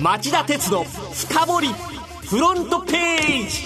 町田鉄の深掘りフロントページ。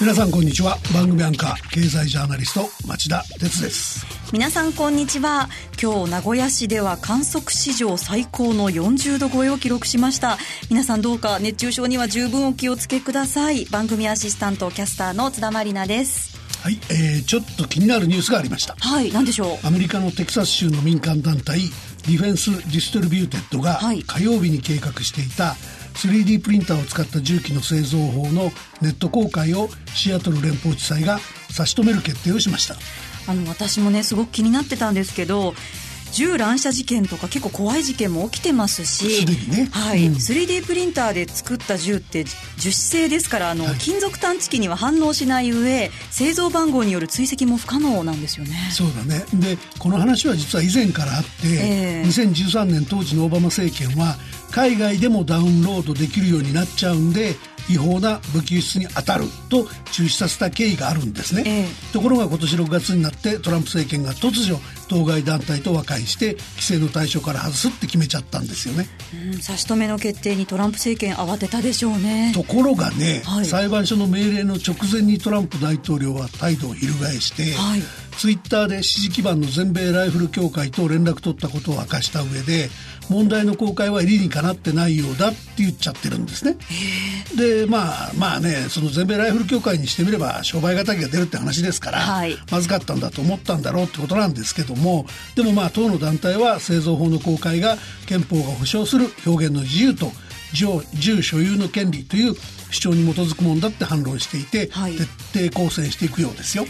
皆さんこんにちは。番組アンカー経済ジャーナリスト町田鉄です。皆さんこんにちは。今日名古屋市では観測史上最高の40度超えを記録しました。皆さんどうか熱中症には十分お気をつけください。番組アシスタントキャスターの津田まりなです。はい、えー、ちょっと気になるニュースがありました。はい何でしょう？アメリカのテキサス州の民間団体ディフェンス・ディストリビューテッドが火曜日に計画していた 3D プリンターを使った銃器の製造法のネット公開をシアトル連邦地裁が差し止める決定をしました。あの私もねすごく気になってたんですけど銃乱射事件とか結構怖い事件も起きてますし、ね、はい、うん、3D プリンターで作った銃って樹脂製ですからあの、はい、金属探知機には反応しない上製造番号による追跡も不可能なんですよね。そうだね。でこの話は実は以前からあって、えー、2013年当時のオバマ政権は海外でもダウンロードできるようになっちゃうんで違法な武器輸出に当たると中止させた経緯があるんですね、ええ、ところが今年6月になってトランプ政権が突如当該団体と和解して規制の対象から外すって決めちゃったんですよね、うん、差し止めの決定にトランプ政権慌てたでしょうね。ところがね、はい、裁判所の命令の直前にトランプ大統領は態度を翻して、はいツイッターで支持基盤の全米ライフル協会と連絡取ったことを明かした上で問題の公開は理にかなってないようだって言っちゃってるんですね。でまあまあねその全米ライフル協会にしてみれば商売敵が出るって話ですから、はい、まずかったんだと思ったんだろうってことなんですけどもでもまあ当の団体は製造法の公開が憲法が保障する表現の自由と銃所有の権利という主張に基づくもんだって反論していて、はい、徹底抗戦していくようですよ。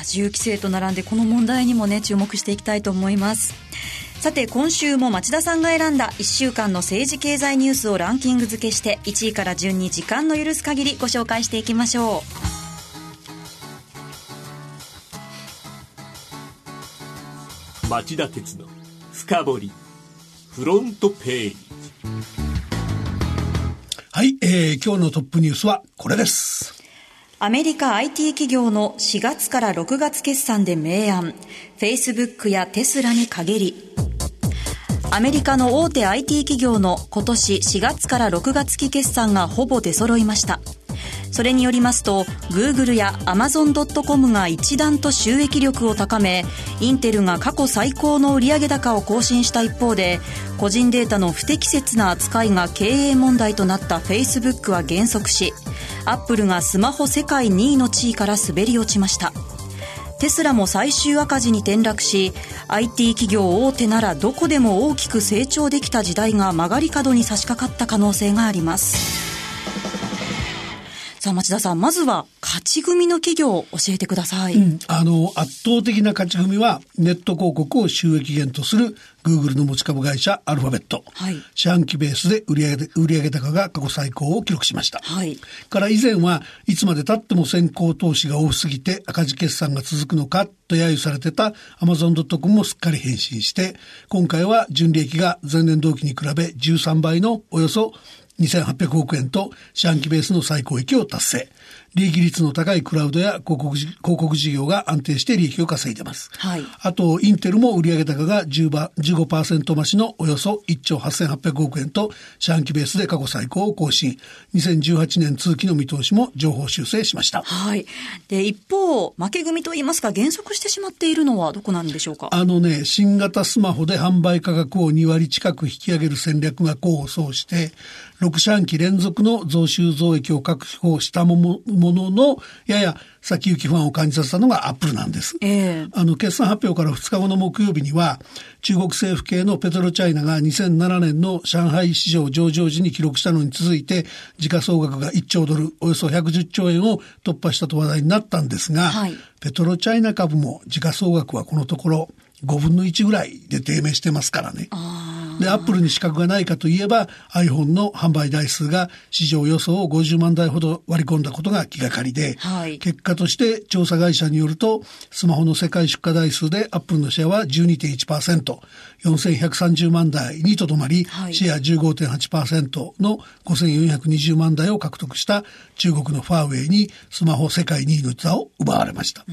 はあ、銃規制と並んでこの問題にもね注目していきたいと思います。さて今週も町田さんが選んだ1週間の政治経済ニュースをランキング付けして1位から順に時間の許す限りご紹介していきましょう。町田鉄の深掘りフロントページ。はい、えー、今日のトップニュースはこれですアメリカ IT 企業の4月から6月決算で明暗 Facebook やテスラに陰りアメリカの大手 IT 企業の今年4月から6月期決算がほぼ出揃いました。それによりますと、Google や Amazon.com が一段と収益力を高め、インテルが過去最高の売上高を更新した一方で、個人データの不適切な扱いが経営問題となった Facebook は減速し、アップルがスマホ世界2位の地位から滑り落ちました。テスラも最終赤字に転落し IT 企業大手ならどこでも大きく成長できた時代が曲がり角に差し掛かった可能性がありますさあ、町田さん、まずは勝ち組の企業を教えてください。うん、あの、圧倒的な勝ち組は、ネット広告を収益源とする Google の持ち株会社アルファベット。はい。四半期ベースで売上売上高が過去最高を記録しました。はい。から以前はいつまで経っても先行投資が多すぎて赤字決算が続くのかと揶揄されてた Amazon.com もすっかり変身して、今回は純利益が前年同期に比べ13倍のおよそ2800億円と四半期ベースの最高益を達成。利益率の高いクラウドや広告広告事業が安定して利益を稼いでます。はい。あと、インテルも売上高が10 15%増しのおよそ1兆8800億円と四半期ベースで過去最高を更新。2018年通期の見通しも情報修正しました。はい。で、一方、負け組といいますか減速してしまっているのはどこなんでしょうか？あのね、新型スマホで販売価格を2割近く引き上げる戦略が功を奏して、6四半期連続の増収増益を確保したものの、やや先行き不安を感じさせたのがアップルなんです。えー、あの、決算発表から2日後の木曜日には、中国政府系のペトロチャイナが2007年の上海市場上場時に記録したのに続いて、時価総額が1兆ドル、およそ110兆円を突破したと話題になったんですが、はい、ペトロチャイナ株も時価総額はこのところ5分の1ぐらいで低迷してますからね。で、アップルに資格がないかといえば iPhone の販売台数が市場予想を50万台ほど割り込んだことが気がかりで、はい、結果として調査会社によると、スマホの世界出荷台数でアップルのシェアは12.1%、4130万台にとどまり、はい、シェア15.8%の5420万台を獲得した中国のファーウェイにスマホ世界2位の座を奪われました。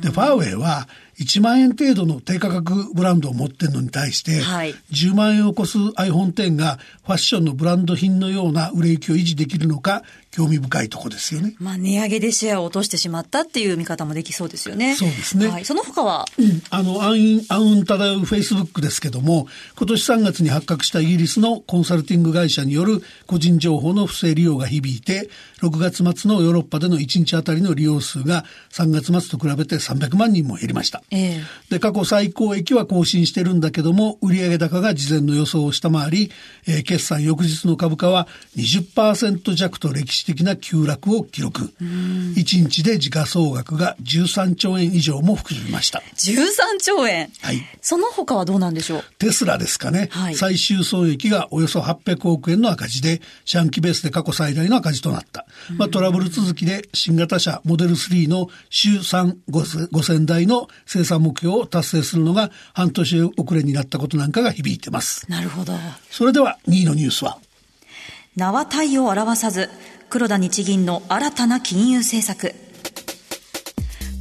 で、ファーウェイは1万円程度の低価格ブランドを持ってるのに対して、はい、10万円を超す iPhone X がファッションのブランド品のような売れ行きを維持できるのか興味深いとこですよね。まあ、値上げでシェアを落としてしまったっていう見方もできそうですよね。そうですね。はい、その他は、うん、あの、暗雲、暗雲漂うフェイスブックですけども、今年3月に発覚したイギリスのコンサルティング会社による個人情報の不正利用が響いて、6月末のヨーロッパでの1日あたりの利用数が3月末と比べて300万人も減りました。えー、で、過去最高益は更新してるんだけども、売上高が事前の予想を下回り、えー、決算翌日の株価は20%弱と歴史的な急落を記録。1日で時価総額が13兆円以上も含みました。13兆円はい。その他はどうなんでしょう？テスラですかね。はい、最終損益がおよそ800億円の赤字で、四半期ベースで過去最大の赤字となった。まあ、トラブル続きで新型車モデル3の週3 5000台の生産目標を達成するのが半年遅れになったことなんかが響いてます。なるほど。それでは2位のニュースは？名は体を表さず、黒田日銀の新たな金融政策。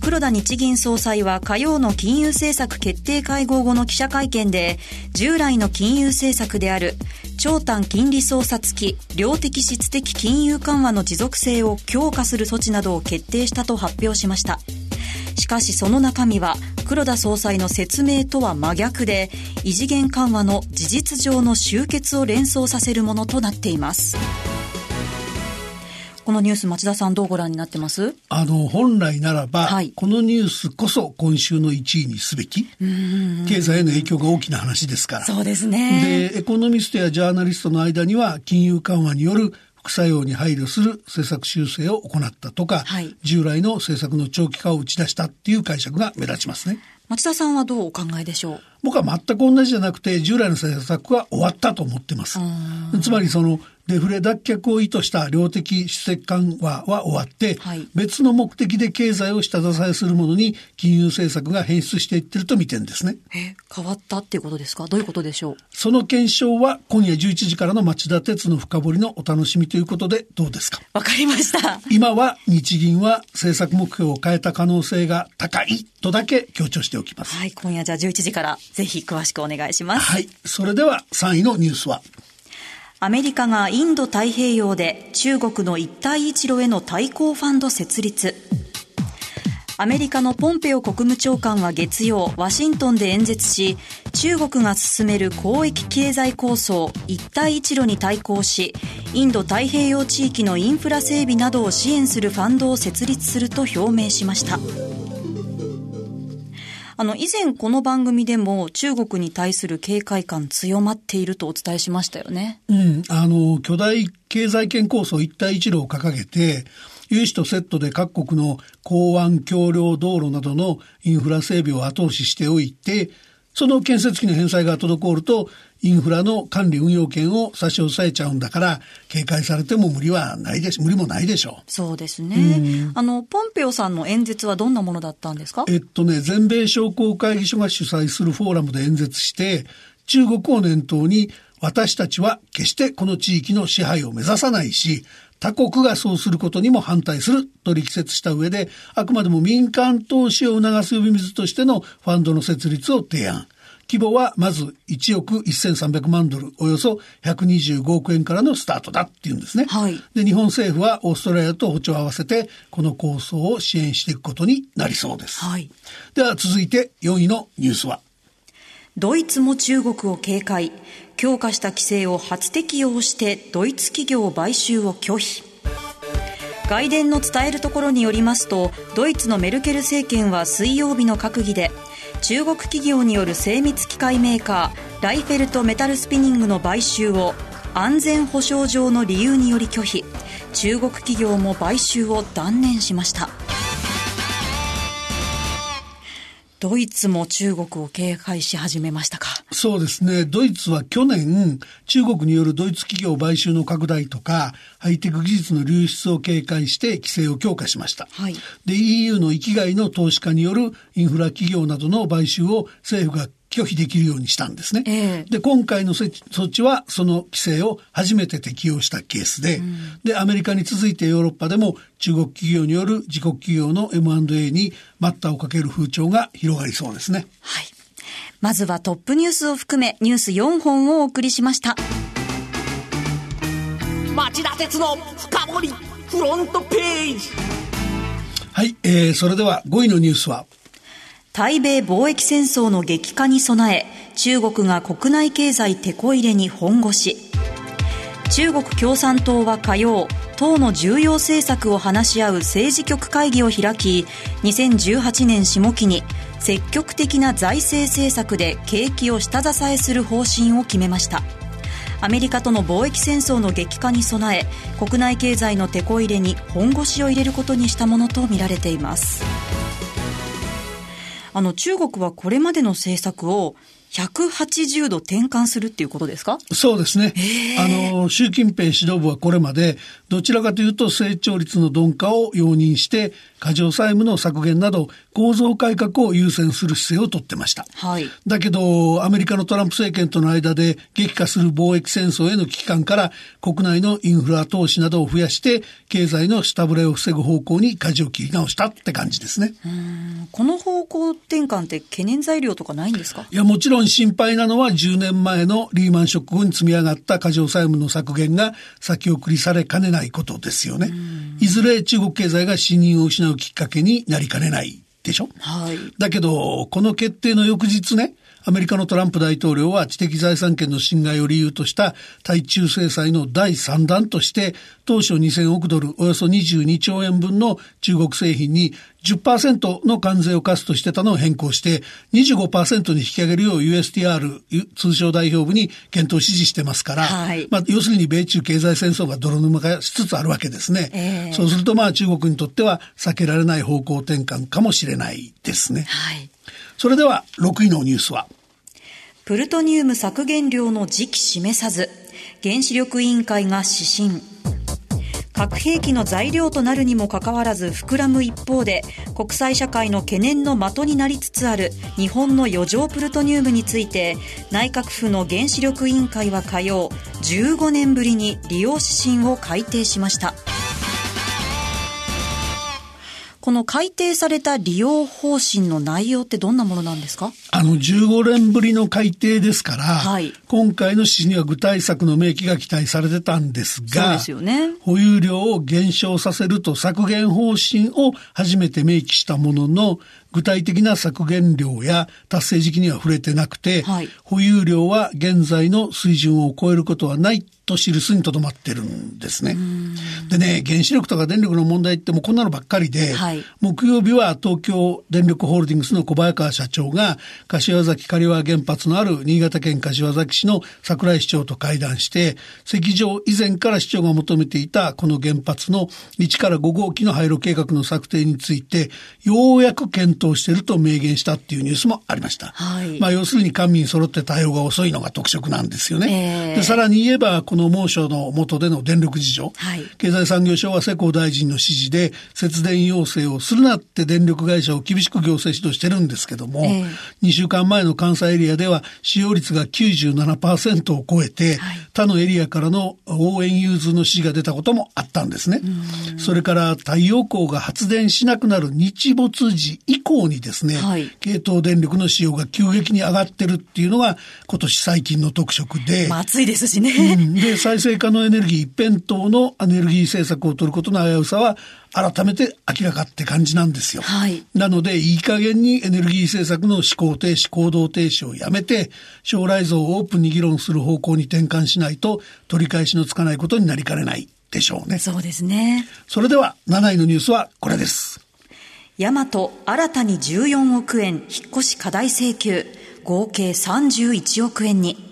黒田日銀総裁は火曜の金融政策決定会合後の記者会見で、従来の金融政策である長短金利操作付き量的質的金融緩和の持続性を強化する措置などを決定したと発表しました。しかしその中身は黒田総裁の説明とは真逆で異次元緩和の事実上の終結を連想させるものとなっています。このニュース町田さんどうご覧になってます？あの本来ならば、はい、このニュースこそ今週の1位にすべき。経済への影響が大きな話ですから。そうですね。でエコノミストやジャーナリストの間には金融緩和による副作用に配慮する政策修正を行ったとか、はい、従来の政策の長期化を打ち出したっていう解釈が目立ちますね。町田さんはどうお考えでしょう？僕は全く同じじゃなくて従来の政策は終わったと思ってます。つまりそのデフレ脱却を意図した量的主席緩和は終わって、はい、別の目的で経済を下支えするものに金融政策が変質していってると見てるんですね。え、変わったっていうことですか？どういうことでしょう？その検証は今夜11時からの町田鉄の深掘りのお楽しみということでどうですか？わかりました。今は日銀は政策目標を変えた可能性が高いとだけ強調しておきます。はい、今夜じゃあ11時からぜひ詳しくお願いします。はい、それでは3位のニュースはアメリカがインド太平洋で中国の一帯一路への対抗ファンド設立。アメリカのポンペオ国務長官は月曜、ワシントンで演説し、中国が進める広域経済構想一帯一路に対抗し、インド太平洋地域のインフラ整備などを支援するファンドを設立すると表明しました。あの、以前この番組でも中国に対する警戒感強まっているとお伝えしましたよね。うん、あの、巨大経済圏構想一帯一路を掲げて、融資とセットで各国の港湾橋梁道路などのインフラ整備を後押ししておいて、その建設費の返済が滞ると、インフラの管理運用権を差し押さえちゃうんだから、警戒されても無理はないでし、無理もないでしょう。そうですね。あの、ポンペオさんの演説はどんなものだったんですか？えっとね、全米商工会議所が主催するフォーラムで演説して、中国を念頭に、私たちは決してこの地域の支配を目指さないし、他国がそうすることにも反対すると力説した上で、あくまでも民間投資を促す呼び水としてのファンドの設立を提案。規模はまず1億1300万ドル、およそ125億円からのスタートだっていうんですね。はい。で、日本政府はオーストラリアと歩調を合わせて、この構想を支援していくことになりそうです。はい。では続いて4位のニュースは。ドイツも中国を警戒。強化した規制を初適用してドイツ企業買収を拒否。外伝の伝えるところによりますと、ドイツのメルケル政権は水曜日の閣議で、中国企業による精密機械メーカー、ライフェルトメタルスピニングの買収を安全保障上の理由により拒否、中国企業も買収を断念しました。ドイツも中国を警戒し始めましたか？そうですね。ドイツは去年、中国によるドイツ企業買収の拡大とか、ハイテク技術の流出を警戒して規制を強化しました。はい。で、EU の域外の投資家によるインフラ企業などの買収を政府が拒否できるようにしたんですね。ええで、今回の措置はその規制を初めて適用したケースで、で、アメリカに続いてヨーロッパでも中国企業による自国企業の M&A に待ったをかける風潮が広がりそうですね。はい。まずはトップニュースを含めニュース4本をお送りしました。町田鉄の深掘りフロントページはい、えー、それでは5位のニュースは、対米貿易戦争の激化に備え、中国が国内経済テこ入れに本腰。中国共産党は火曜、党の重要政策を話し合う政治局会議を開き、2018年下期に積極的な財政政策で景気を下支えする方針を決めました。アメリカとの貿易戦争の激化に備え国内経済のテこ入れに本腰を入れることにしたものとみられていますあの中国はこれまでの政策を180度転換するっていうことですか？そうですね。あの、習近平指導部はこれまで、どちらかというと成長率の鈍化を容認して、過剰債務の削減など構造改革を優先する姿勢をとってました。はいだけど、アメリカのトランプ政権との間で激化する貿易戦争への危機感から、国内のインフラ投資などを増やして、経済の下振れを防ぐ方向に舵を切り直したって感じですね。この方向転換って懸念材料とかないんですか？いや、もちろん心配なのは10年前のリーマンショック後に積み上がった過剰債務の削減が先送りされかねないことですよね。いずれ中国経済が信任を失うきっかけになりかねないでしょ？はい。だけど、この決定の翌日ね、アメリカのトランプ大統領は知的財産権の侵害を理由とした対中制裁の第3弾として、当初2000億ドル、およそ22兆円分の中国製品に10%の関税を課すとしてたのを変更して、25%に引き上げるよう USTR、通商代表部に検討指示してますから、はいまあ、要するに米中経済戦争が泥沼化しつつあるわけですね。ええそうするとまあ中国にとっては避けられない方向転換かもしれないですね。はいそれでは6位のニュースは、プルトニウム削減量の時期示さず原子力委員会が指針。核兵器の材料となるにもかかわらず膨らむ一方で国際社会の懸念の的になりつつある日本の余剰プルトニウムについて内閣府の原子力委員会は火曜15年ぶりに利用指針を改定しました。この改定された利用方針の内容ってどんなものなんですか？あの15年ぶりの改定ですから、はい。今回の指示には具体策の明記が期待されてたんですそうが、ですよね。保有量を減少させると削減方針を初めて明記したものの、具体的な削減量や達成時期には触れてなくて、はい。保有量は現在の水準を超えることはないと記すにとどまってるんですね。でね、原子力とか電力の問題ってもうこんなのばっかりで、はい木曜日は東京電力ホールディングスの小早川社長が柏崎刈羽原発のある新潟県柏崎市の桜井市長と会談して石上以前から市長が求めていたこの原発の1から5号機の廃炉計画の策定についてようやく検討していると明言したっていうニュースもありました。はいまあ要するに官民揃って対応が遅いのが特色なんですよね。ええでさらに言えばこの猛暑の下での電力事情、はい。経済産業省は世耕大臣の指示で節電要請をするなって電力会社を厳しく行政指導してるんですけども、ええ。2週間前の関西エリアでは使用率が97%を超えて、はい。他のエリアからの応援融通の指示が出たこともあったんですね。それから太陽光が発電しなくなる日没時以降にですね、はい。系統電力の使用が急激に上がってるっていうのが今年最近の特色で、まあ暑いですしね。うん。で、再生可能エネルギー一辺倒のエネルギー政策を取ることの危うさは、改めて明らかって感じなんですよ。はいなので、いい加減にエネルギー政策の思考停止、行動停止をやめて、将来像をオープンに議論する方向に転換しないと、取り返しのつかないことになりかねないでしょうね。そうですね。それでは、7位のニュースはこれです。ヤマト新たに14億円引っ越し課題請求合計31億円に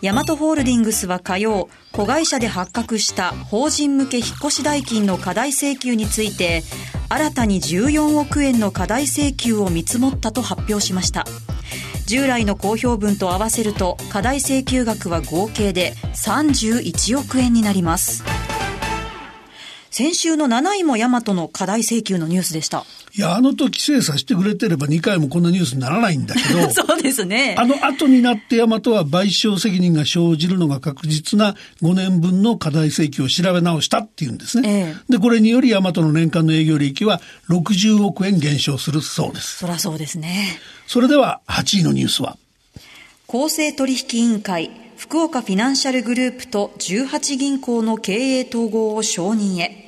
ヤマトホールディングスは火曜子会社で発覚した法人向け引っ越し代金の過大請求について新たに14億円の過大請求を見積もったと発表しました従来の公表分と合わせると過大請求額は合計で31億円になります先週の7位もヤマトの過大請求のニュースでした。いや、あの時精査してくれてれば2回もこんなニュースにならないんだけど、そうですね。あの後になってヤマトは賠償責任が生じるのが確実な5年分の課題請求を調べ直したっていうんですね。ええで、これによりヤマトの年間の営業利益は60億円減少するそうです。そらそうですね。それでは8位のニュースは、公正取引委員会、福岡フィナンシャルグループと18銀行の経営統合を承認へ。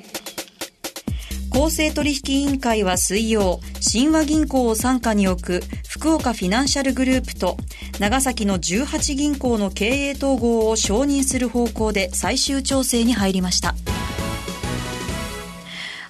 公正取引委員会は水曜、神話銀行を傘下に置く福岡フィナンシャルグループと長崎の18銀行の経営統合を承認する方向で最終調整に入りました。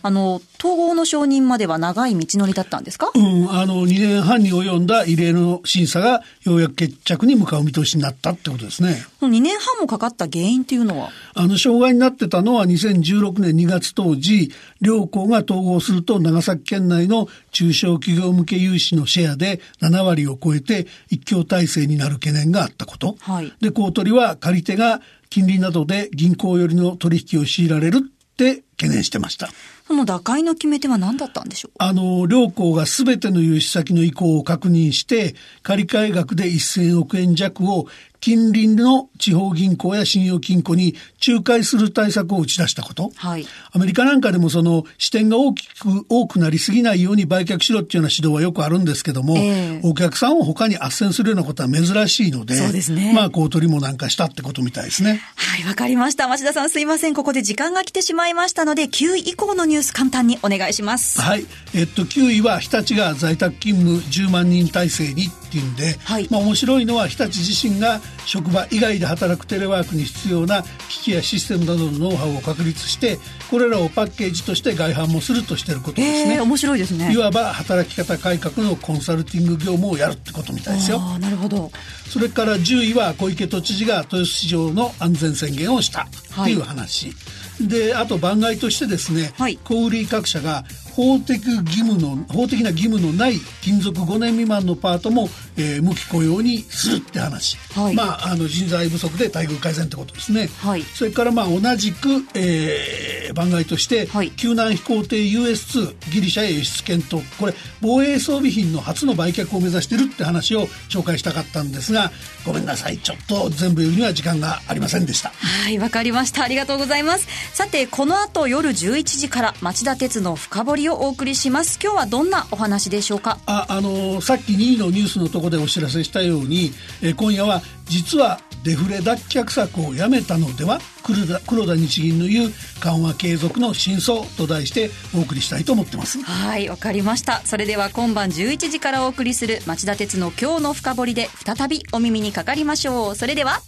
あの、統合の承認までは長い道のりだったんですか？うん、あの、2年半に及んだ異例の審査がようやく決着に向かう見通しになったってことですね。その2年半もかかった原因っていうのは？あの、障害になってたのは2016年2月当時、両校が統合すると長崎県内の中小企業向け融資のシェアで7割を超えて一強体制になる懸念があったこと。はいで、公取は借り手が金利などで銀行寄りの取引を強いられるって懸念してました。その打開の決め手は何だったんでしょう？あの、両行がすべての融資先の意向を確認して、借換額で1000億円弱を近隣の地方銀行や信用金庫に仲介する対策を打ち出したこと。はい。アメリカなんかでもその支店が大きく多くなりすぎないように売却しろっていうような指導はよくあるんですけども、ええお客さんを他に斡旋するようなことは珍しいので、そうですねまあ、公取りもなんかしたってことみたいですね。はい、わかりました。町田さんすいません。ここで時間が来てしまいましたので、9位以降のニュース簡単にお願いします。はい。えっと、9位は日立が在宅勤務10万人体制にっていうんで、はいまあ面白いのは日立自身が職場以外で働くテレワークに必要な機器やシステムなどのノウハウを確立して、これらをパッケージとして外販もするとしていることですね。ええ面白いですねい。わば働き方改革のコンサルティング業務をやるってことみたいですよ。なるほど。それから10位は小池都知事が豊洲市場の安全宣言をしたっていう話。で、あと番外としてですね、はい小売各社が法的義務の、法的な義務のない勤続5年未満のパートも、えー無期雇用にするって話。はいまあ、あの人材不足で待遇改善ってことですね。はいそれからまあ同じく、えー番外として、はい救難飛行艇 US2 ギリシャへ輸出検討これ防衛装備品の初の売却を目指してるって話を紹介したかったんですがごめんなさいちょっと全部言うには時間がありませんでしたはい、わかりました。ありがとうございます。さて、この後夜11時から町田鉄の深掘りをお送りします。今日はどんなお話でしょうか？ああのさっき2位のニュースのところでお知らせしたように、えー今夜は実はデフレ脱却策をやめたのでは黒田黒田日銀の言う緩和継続の真相と題してお送りしたいと思ってますはい、わかりました。それでは今晩11時からお送りする町田鉄の今日の深掘りで再びお耳にかかりましょう。それでは、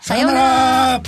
さようなら